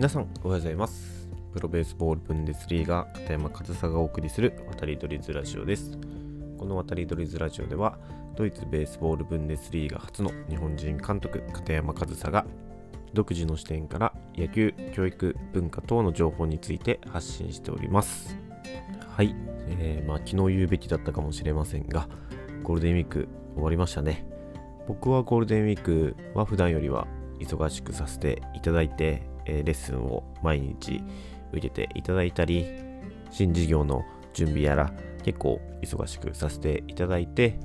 皆さんおはようございます。プロベースボールブンデスリーガ片山和沙がお送りする渡り鳥ズラジオです。この渡り鳥ズラジオではドイツベースボールブンデスリーガ初の日本人監督片山和沙が独自の視点から野球、教育、文化等の情報について発信しております。はい、えー、まあ昨日言うべきだったかもしれませんがゴールデンウィーク終わりましたね。僕はゴールデンウィークは普段よりは忙しくさせていただいて、え、レッスンを毎日受けていただいたり、新事業の準備やら結構忙しくさせていただいて、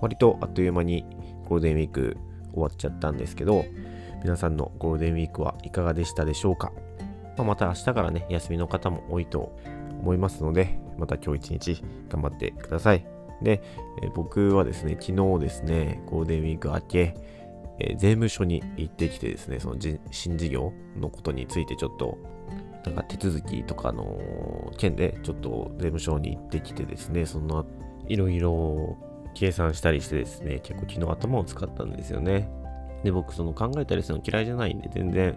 割とあっという間にゴールデンウィーク終わっちゃったんですけど、皆さんのゴールデンウィークはいかがでしたでしょうか、まあ、また明日からね、休みの方も多いと思いますので、また今日一日頑張ってください。で、え、僕はですね、昨日ですね、ゴールデンウィーク明け、えー、税務署に行ってきてですね、その新事業のことについてちょっと、なんか手続きとかの件でちょっと税務署に行ってきてですね、そのいろいろ計算したりしてですね、結構昨日頭を使ったんですよね。で、僕その考えたりするの嫌いじゃないんで全然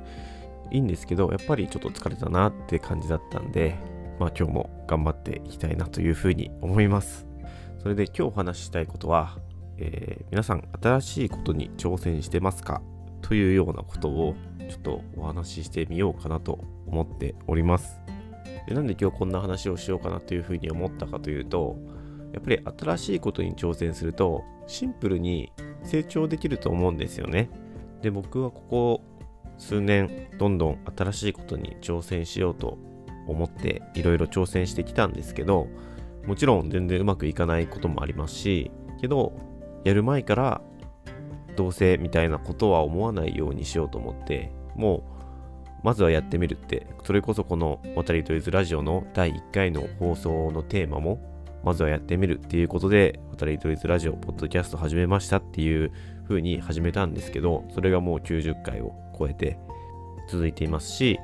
いいんですけど、やっぱりちょっと疲れたなって感じだったんで、まあ今日も頑張っていきたいなというふうに思います。それで今日お話ししたいことは、えー、皆さん新しいことに挑戦してますかというようなことをちょっとお話ししてみようかなと思っております。でなんで今日こんな話をしようかなというふうに思ったかというと、やっぱり新しいことに挑戦するとシンプルに成長できると思うんですよね。で、僕はここ数年どんどん新しいことに挑戦しようと思っていろいろ挑戦してきたんですけど、もちろん全然うまくいかないこともありますし、けどやる前からどうせみたいなことは思わないようにしようと思ってもうまずはやってみるって。それこそこの「渡りとりずラジオ」の第1回の放送のテーマもまずはやってみるっていうことで渡りとりずラジオポッドキャスト始めましたっていう風に始めたんですけどそれがもう90回を超えて続いていますし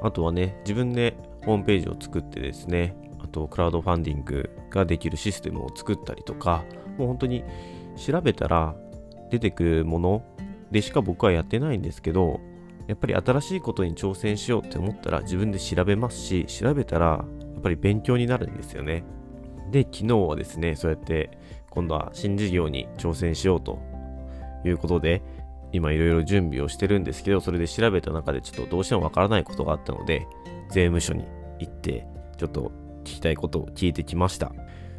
あとはね自分でホームページを作ってですねあとクラウドファンディングができるシステムを作ったりとかもう本当に調べたら出てくるものでしか僕はやってないんですけど、やっぱり新しいことに挑戦しようって思ったら自分で調べますし、調べたらやっぱり勉強になるんですよね。で、昨日はですね、そうやって今度は新事業に挑戦しようということで、今いろいろ準備をしてるんですけど、それで調べた中でちょっとどうしてもわからないことがあったので、税務署に行って、ちょっと聞きたいことを聞いてきました。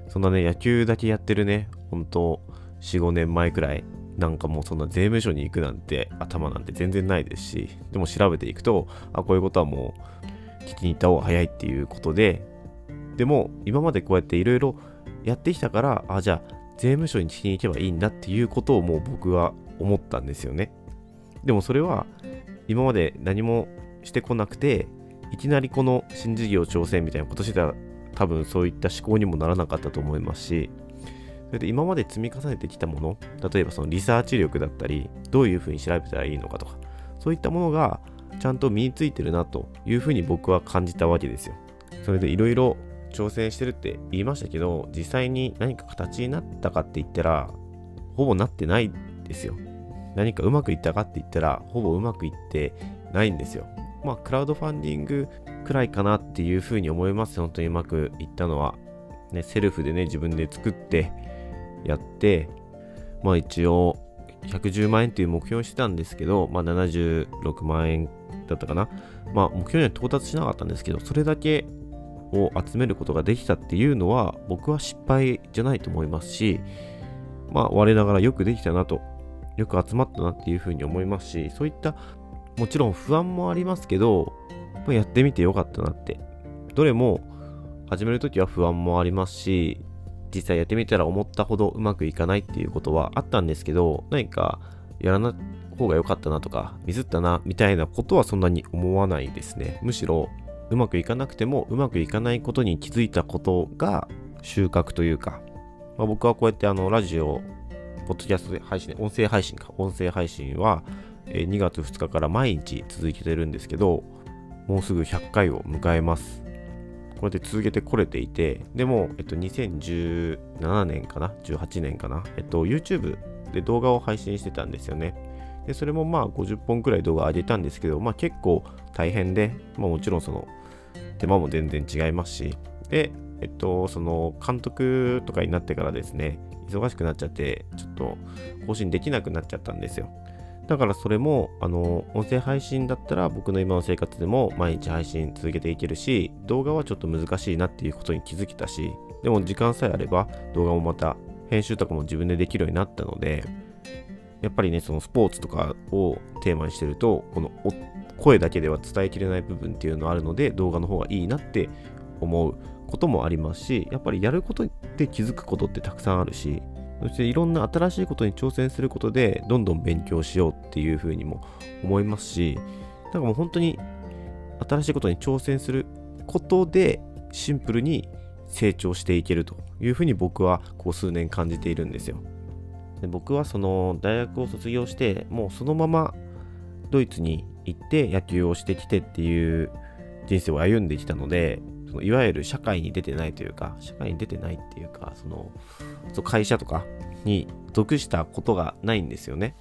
そんなね、野球だけやってるね、本当4、5年前くらい、なんかもうそんな税務署に行くなんて頭なんて全然ないですし、でも調べていくと、あ、こういうことはもう聞きに行った方が早いっていうことで、でも今までこうやっていろいろやってきたから、あ、じゃあ税務署に聞きに行けばいいんだっていうことをもう僕は思ったんですよね。でもそれは今まで何もしてこなくて、いきなりこの新事業挑戦みたいなことしてたら多分そういった思考にもならなかったと思いますし、それで今まで積み重ねてきたもの、例えばそのリサーチ力だったり、どういうふうに調べたらいいのかとか、そういったものがちゃんと身についてるなというふうに僕は感じたわけですよ。それでいろいろ挑戦してるって言いましたけど、実際に何か形になったかって言ったら、ほぼなってないですよ。何かうまくいったかって言ったら、ほぼうまくいってないんですよ。まあ、クラウドファンディングくらいかなっていうふうに思います。本当にうまくいったのは。ね、セルフでね、自分で作って、やって、まあ一応110万円っていう目標をしてたんですけど、まあ76万円だったかな。まあ目標には到達しなかったんですけど、それだけを集めることができたっていうのは僕は失敗じゃないと思いますし、まあ我ながらよくできたなと、よく集まったなっていうふうに思いますし、そういったもちろん不安もありますけど、やってみてよかったなって。どれも始めるときは不安もありますし、実際やってみたら思ったほどうまくいかないっていうことはあったんですけど、何かやらない方が良かったなとか、ミスったなみたいなことはそんなに思わないですね。むしろ、うまくいかなくてもうまくいかないことに気づいたことが収穫というか、まあ、僕はこうやってあのラジオ、ポッドキャスト配信、音声配信か、音声配信は2月2日から毎日続けてるんですけど、もうすぐ100回を迎えます。こうやって続けてこれていて、でも、えっと、2017年かな ?18 年かな？えっと、YouTube で動画を配信してたんですよね。でそれもまあ50本くらい動画上げたんですけど、まあ、結構大変で、まあ、もちろんその手間も全然違いますしでえっとその監督とかになってからですね忙しくなっちゃってちょっと更新できなくなっちゃったんですよだからそれも、あの、音声配信だったら僕の今の生活でも毎日配信続けていけるし、動画はちょっと難しいなっていうことに気づけたし、でも時間さえあれば動画もまた編集とかも自分でできるようになったので、やっぱりね、そのスポーツとかをテーマにしてると、この声だけでは伝えきれない部分っていうのがあるので、動画の方がいいなって思うこともありますし、やっぱりやることで気づくことってたくさんあるし、そしていろんな新しいことに挑戦することでどんどん勉強しようっていうふうにも思いますしなんかもう本当に新しいことに挑戦することでシンプルに成長していけるというふうに僕はこう数年感じているんですよ。で僕はその大学を卒業してもうそのままドイツに行って野球をしてきてっていう人生を歩んできたのでそのいわゆる社会に出てないというか、社会に出てないっていうか、その、そ会社とかに属したことがないんですよね。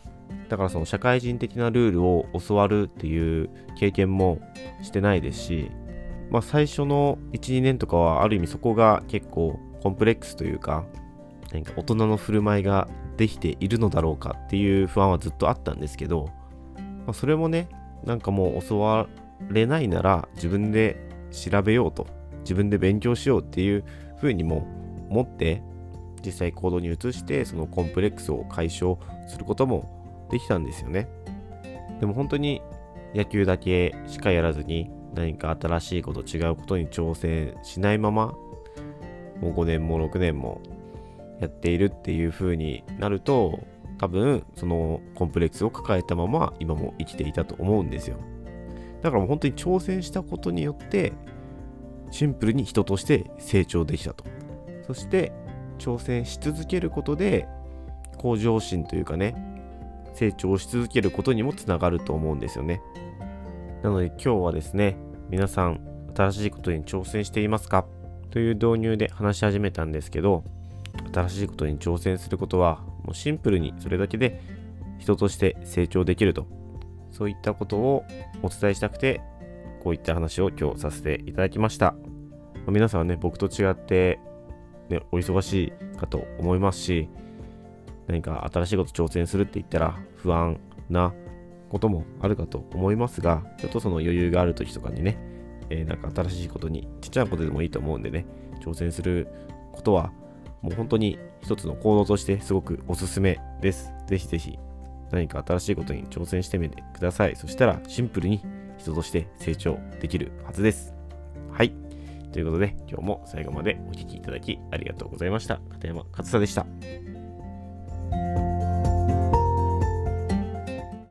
だからその社会人的なルールを教わるっていう経験もしてないですし、まあ最初の1、2年とかはある意味そこが結構コンプレックスというか、何か大人の振る舞いができているのだろうかっていう不安はずっとあったんですけど、まあ、それもね、なんかもう教われないなら自分で調べようと自分で勉強しようっていう風にも思って実際行動に移してそのコンプレックスを解消することもできたんですよね。でも本当に野球だけしかやらずに何か新しいこと違うことに挑戦しないままもう5年も6年もやっているっていう風になると多分そのコンプレックスを抱えたまま今も生きていたと思うんですよ。だからもう本当に挑戦したことによってシンプルに人として成長できたと。そして挑戦し続けることで向上心というかね、成長し続けることにもつながると思うんですよね。なので今日はですね、皆さん新しいことに挑戦していますか？という導入で話し始めたんですけど、新しいことに挑戦することはもうシンプルにそれだけで人として成長できるとそういったことをお伝えしたくてこういった話を今日させていただきました。ま皆さんはね、僕と違って、ね、お忙しいかと思いますし、何か新しいこと挑戦するって言ったら不安なこともあるかと思いますが、ちょっとその余裕がある時とかにね、えー、なんか新しいことに、ちっちゃなことでもいいと思うんでね、挑戦することは、もう本当に一つの行動としてすごくおすすめです。ぜひぜひ何か新しいことに挑戦してみてください。そしたらシンプルに人として成長できるはずです。はい。ということで、今日も最後までお聴きいただきありがとうございました。片山勝久でした。